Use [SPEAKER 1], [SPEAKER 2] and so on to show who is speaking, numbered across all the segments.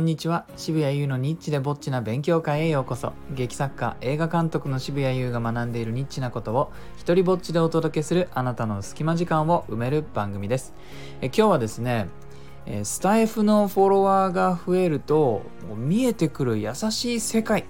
[SPEAKER 1] んにちは。渋谷優のニッチでぼっちな勉強会へようこそ。劇作家映画監督の渋谷優が学んでいるニッチなことを一人ぼっちでお届けするあなたの隙間時間を埋める番組です。え今日はですねスタイフのフォロワーが増えると見えてくる優しい世界。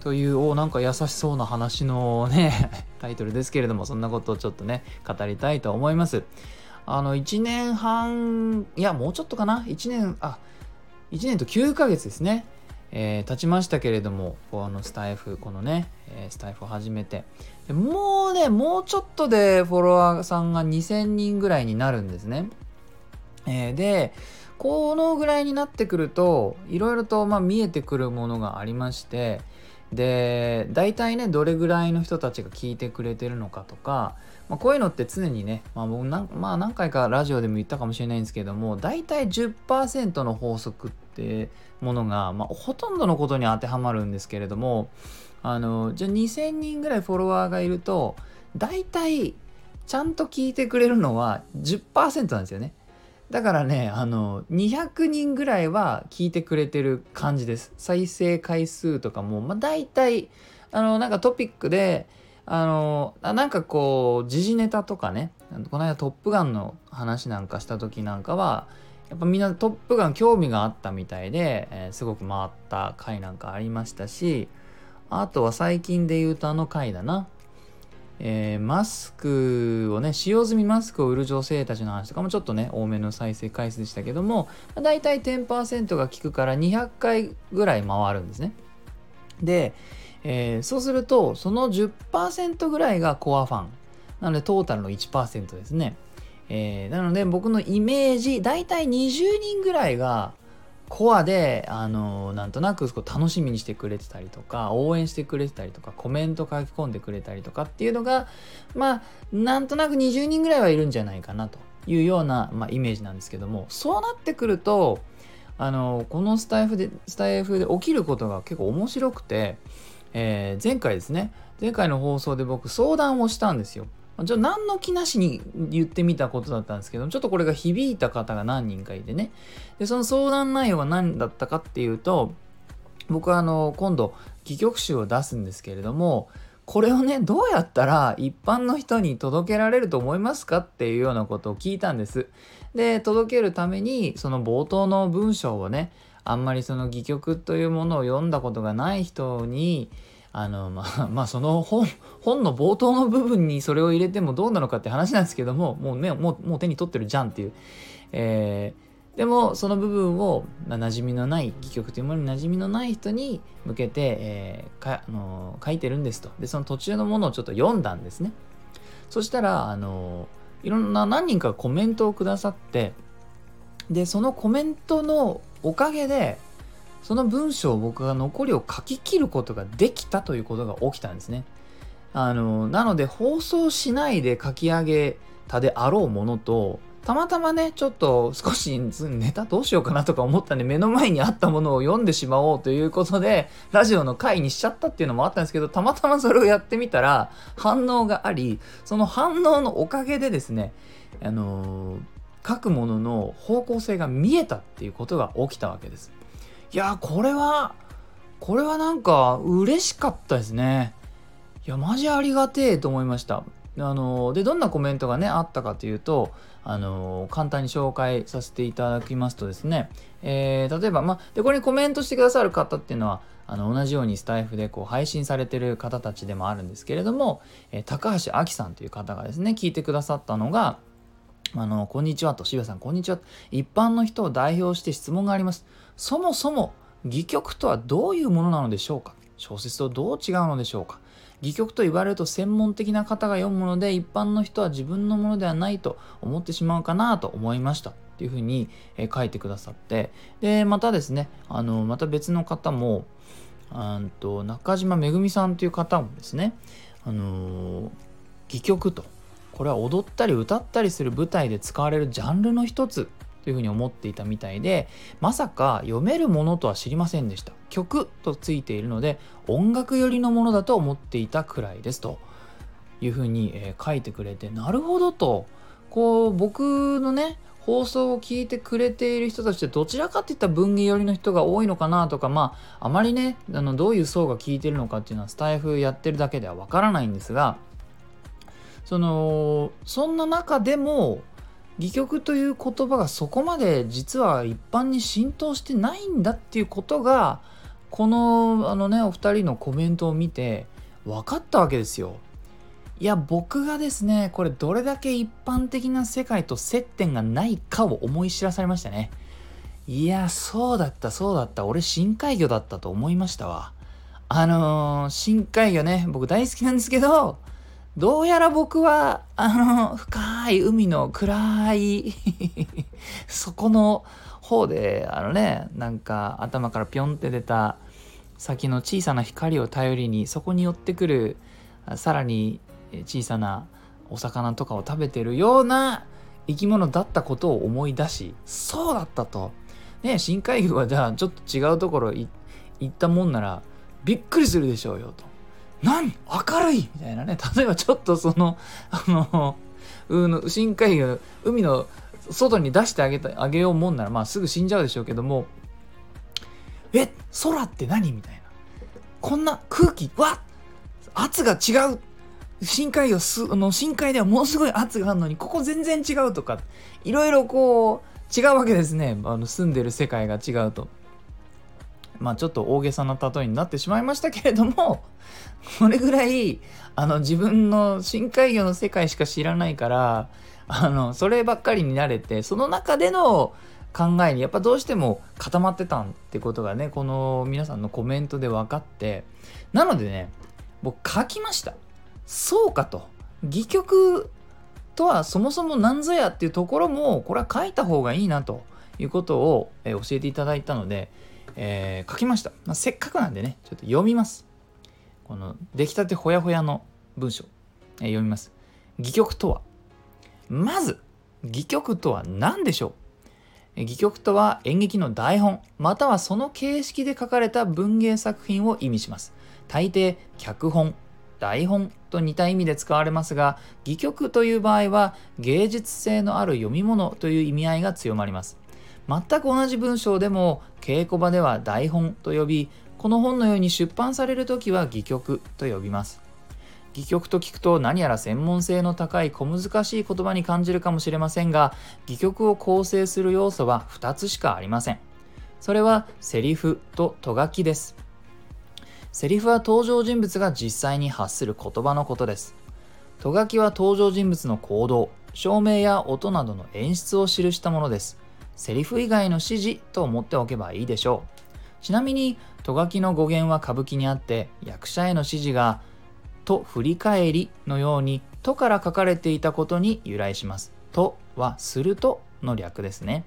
[SPEAKER 1] というおなんか優しそうな話のね タイトルですけれどもそんなことをちょっとね語りたいと思います。あの1年半いやもうちょっとかな。1年あ1年と9ヶ月ですね、えー、経ちましたけれどもこのスタイフこのね、え、スタイフを始めて。でもうねもうちょっとでフォロワーさんが2000人ぐらいになるんですね、えー、でこのぐらいになってくるといろいろとま見えてくるものがありましてで大体ねどれぐらいの人たちが聞いてくれてるのかとか、まあ、こういうのって常にね、まあ、僕なまあ、何回かラジオでも言ったかもしれないんですけども大体10%の法則ってものが、まあ、ほとんどのことに当てはまるんですけれどもあのじゃあ2000人ぐらいフォロワーがいると大体ちゃんと聞いてくれるのは10%なんですよね。だからね、あの、200人ぐらいは聞いてくれてる感じです。再生回数とかも、まあ大体、あの、なんかトピックで、あの、なんかこう、時事ネタとかね、この間トップガンの話なんかした時なんかは、やっぱみんなトップガン興味があったみたいで、えー、すごく回った回なんかありましたし、あとは最近で言うとあの回だな。えー、マスクをね、使用済みマスクを売る女性たちの話とかもちょっとね、多めの再生回数でしたけども、まあ、大体10%が効くから200回ぐらい回るんですね。で、えー、そうすると、その10%ぐらいがコアファン。なので、トータルの1%ですね。えー、なので、僕のイメージ、大体20人ぐらいが、コアで、あのなんとなく楽しみにしてくれてたりとか、応援してくれてたりとか、コメント書き込んでくれたりとかっていうのが、まあ、なんとなく20人ぐらいはいるんじゃないかなというような、まあ、イメージなんですけども、そうなってくると、あのこのスタイフで、スタイフで起きることが結構面白くて、えー、前回ですね、前回の放送で僕相談をしたんですよ。ちょ何の気なしに言ってみたことだったんですけどちょっとこれが響いた方が何人かいてね。でその相談内容が何だったかっていうと僕はあの今度戯曲集を出すんですけれどもこれをねどうやったら一般の人に届けられると思いますかっていうようなことを聞いたんです。で届けるためにその冒頭の文章をねあんまりその戯曲というものを読んだことがない人にあの、まあ、まあ、その本、本の冒頭の部分にそれを入れてもどうなのかって話なんですけども、もうね、もうもう手に取ってるじゃんっていう。えー、でも、その部分を、まあ、馴染みのない、戯曲というものに馴染みのない人に向けて、えー、かあの書いてるんですと。で、その途中のものをちょっと読んだんですね。そしたら、あの、いろんな何人かコメントをくださって、で、そのコメントのおかげで、その文章を僕が残りを書き切ることができたということが起きたんですね。あの、なので放送しないで書き上げたであろうものと、たまたまね、ちょっと少しネタどうしようかなとか思ったんで、目の前にあったものを読んでしまおうということで、ラジオの回にしちゃったっていうのもあったんですけど、たまたまそれをやってみたら、反応があり、その反応のおかげでですね、あのー、書くものの方向性が見えたっていうことが起きたわけです。いやこれはこれはなんか嬉しかったですね。いやマジありがてえと思いました。あのでどんなコメントがねあったかというとあの簡単に紹介させていただきますとですね、えー、例えば、までこれにコメントしてくださる方っていうのはあの同じようにスタイフでこう配信されてる方たちでもあるんですけれども、えー、高橋亜紀さんという方がですね聞いてくださったのがあの、こんにちはと、渋谷さん、こんにちは。一般の人を代表して質問があります。そもそも、戯曲とはどういうものなのでしょうか？小説とどう違うのでしょうか？戯曲と言われると専門的な方が読むもので、一般の人は自分のものではないと思ってしまうかなと思いました。っていうふうに、書いてくださって、で、またですね、あの、また別の方も、んと中島めぐみさんという方もですね、あの戯曲とこれは踊ったり歌ったりする舞台で使われるジャンルの一つというふうに思っていたみたいでまさか読めるものとは知りませんでした。曲とついているので音楽寄りのものだと思っていたくらいですと。いうふうに、え、書いてくれてなるほどと。こう僕のね放送を聞いてくれている人たちってどちらかっていったら文芸寄りの人が多いのかなとかまああまりねあのどういう層が聞いてるのかっていうのはスタイフやってるだけではわからないんですがそのそんな中でも戯曲という言葉がそこまで実は一般に浸透してないんだっていうことがこのあのねお二人のコメントを見て分かったわけですよ。いや僕がですねこれどれだけ一般的な世界と接点がないかを思い知らされましたね。いやそうだったそうだった俺深海魚だったと思いましたわ。あのー、深海魚ね僕大好きなんですけどどうやら僕は、あの、深い海の暗い そこの方で、あのね、なんか頭からピョンって出た先の小さな光を頼りに、そこに寄ってくる、さらに小さなお魚とかを食べてるような生き物だったことを思い出し、そうだったと。ね、深海魚はじゃあちょっと違うところ行ったもんなら、びっくりするでしょうよと。何明るい！みたいなね。例えばちょっとそのあの深海魚海の外に出してあげたあげようもんならまあすぐ死んじゃうでしょうけどもえ空って何？みたいな。こんな空気わ圧が違う。深海魚すの深海ではものすごい圧があるのにここ全然違うとかいろいろこう違うわけですね。あの住んでる世界が違うと。まあちょっと大げさな例えになってしまいましたけれども これぐらいあの自分の深海魚の世界しか知らないからあのそればっかりに慣れてその中での考えにやっぱどうしても固まってたんってことがねこの皆さんのコメントで分かってなのでね僕書きました。そうかと。戯曲とはそもそも何ぞやっていうところもこれは書いた方がいいなということを教えていただいたのでえー、書きました、まあ、せっかくなんでねちょっと読みます。この出来たてほやほやの文章、えー、読みます。戯曲とは。まず戯曲とは何でしょう？戯曲とは演劇の台本またはその形式で書かれた文芸作品を意味します。大抵脚本台本と似た意味で使われますが戯曲という場合は芸術性のある読み物という意味合いが強まります。全く同じ文章でも稽古場では台本と呼びこの本のように出版される時は戯曲と呼びます。戯曲と聞くと何やら専門性の高い小難しい言葉に感じるかもしれませんが戯曲を構成する要素は2つしかありません。それはセリフとと書きです。セリフは登場人物が実際に発する言葉のことです。と書きは登場人物の行動照明や音などの演出を記したものです。セリフ以外の指示と思っておけばいいでしょう。ちなみに、とがきの語源は歌舞伎にあって、役者への指示が、と振り返りのように、とから書かれていたことに由来します。とは、するとの略ですね。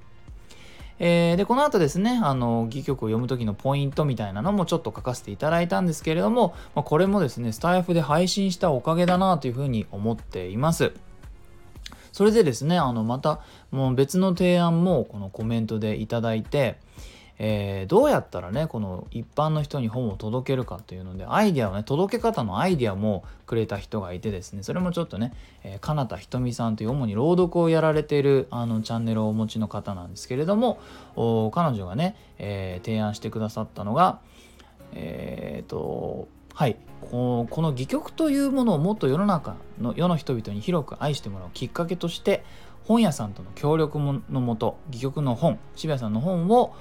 [SPEAKER 1] えー、で、この後ですね、あの、戯曲を読む時のポイントみたいなのもちょっと書かせていただいたんですけれども、まあ、これもですね、スタイフで配信したおかげだなというふうに思っています。それでですねあのまたもう別の提案もこのコメントでいただいて、えー、どうやったらねこの一般の人に本を届けるかというのでアイデアをね届け方のアイデアもくれた人がいてですねそれもちょっとね、えー、金田ひとみさんという主に朗読をやられているあのチャンネルをお持ちの方なんですけれども彼女がね、えー、提案してくださったのがえっ、とはいこの戯曲というものをもっと世の中の世の人々に広く愛してもらうきっかけとして本屋さんとの協力のもと戯曲の本渋谷さんの本を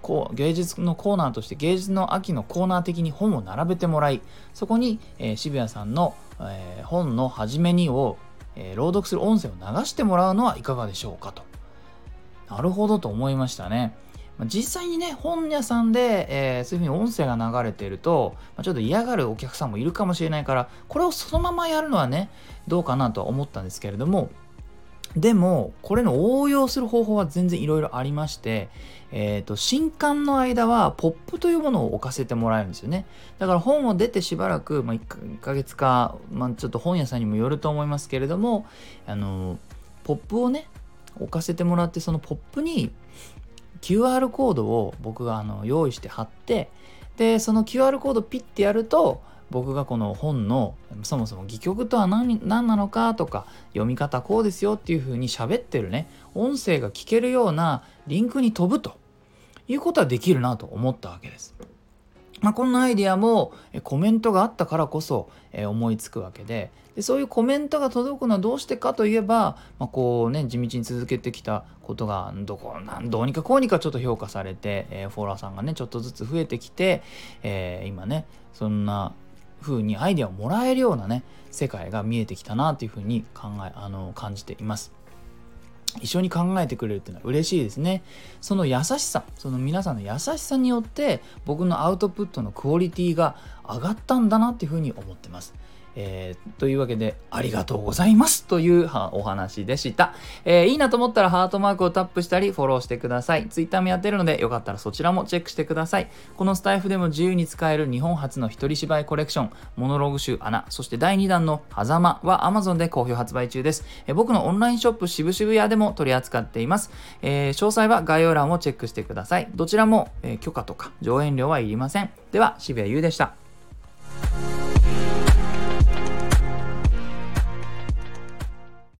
[SPEAKER 1] こう芸術のコーナーとして芸術の秋のコーナー的に本を並べてもらいそこに、えー、渋谷さんの、えー、本の初めにを、えー、朗読する音声を流してもらうのはいかがでしょうかとなるほどと思いましたね。実際にね本屋さんで、えー、そういうふうに音声が流れてると、まあ、ちょっと嫌がるお客さんもいるかもしれないからこれをそのままやるのはねどうかなとは思ったんですけれどもでもこれの応用する方法は全然いろいろありまして、えーと、新刊の間はポップというものを置かせてもらえるんですよね。だから本を出てしばらく、まあ、1ヶ月か、まあ、ちょっと本屋さんにもよると思いますけれどもあのポップをね置かせてもらってそのポップに QR コードを僕があの用意して貼ってでその QR コードピッてやると僕がこの本のそもそも戯曲とは何何なのかとか読み方こうですよっていう風に喋ってるね音声が聞けるようなリンクに飛ぶということはできるなと思ったわけです。まあ、こんなアイディアもコメントがあったからこそ思いつくわけででそういうコメントが届くのはどうしてかといえば、まあ、こうね地道に続けてきたことがどこなんどうにかこうにかちょっと評価されて、え、フォロワーさんがねちょっとずつ増えてきて、えー、今ねそんな風にアイデアをもらえるようなね世界が見えてきたなというふうに考えあの感じています。一緒に考えてくれるっていうのは嬉しいですね。その優しさ、その皆さんの優しさによって僕のアウトプットのクオリティが上がったんだなっていうふうに思ってます。えー、というわけで、ありがとうございますというお話でした、えー、いいなと思ったらハートマークをタップしたりフォローしてください。Twitter もやってるので、よかったらそちらもチェックしてください。このスタイフでも自由に使える日本初の一人芝居コレクション、モノローグ集穴、そして第2弾の狭間は Amazon で好評発売中です。えー、僕のオンラインショップ渋々屋でも取り扱っています。えー、詳細は概要欄をチェックしてください。どちらも、え許可とか上演料はいりません。では、渋谷優でした。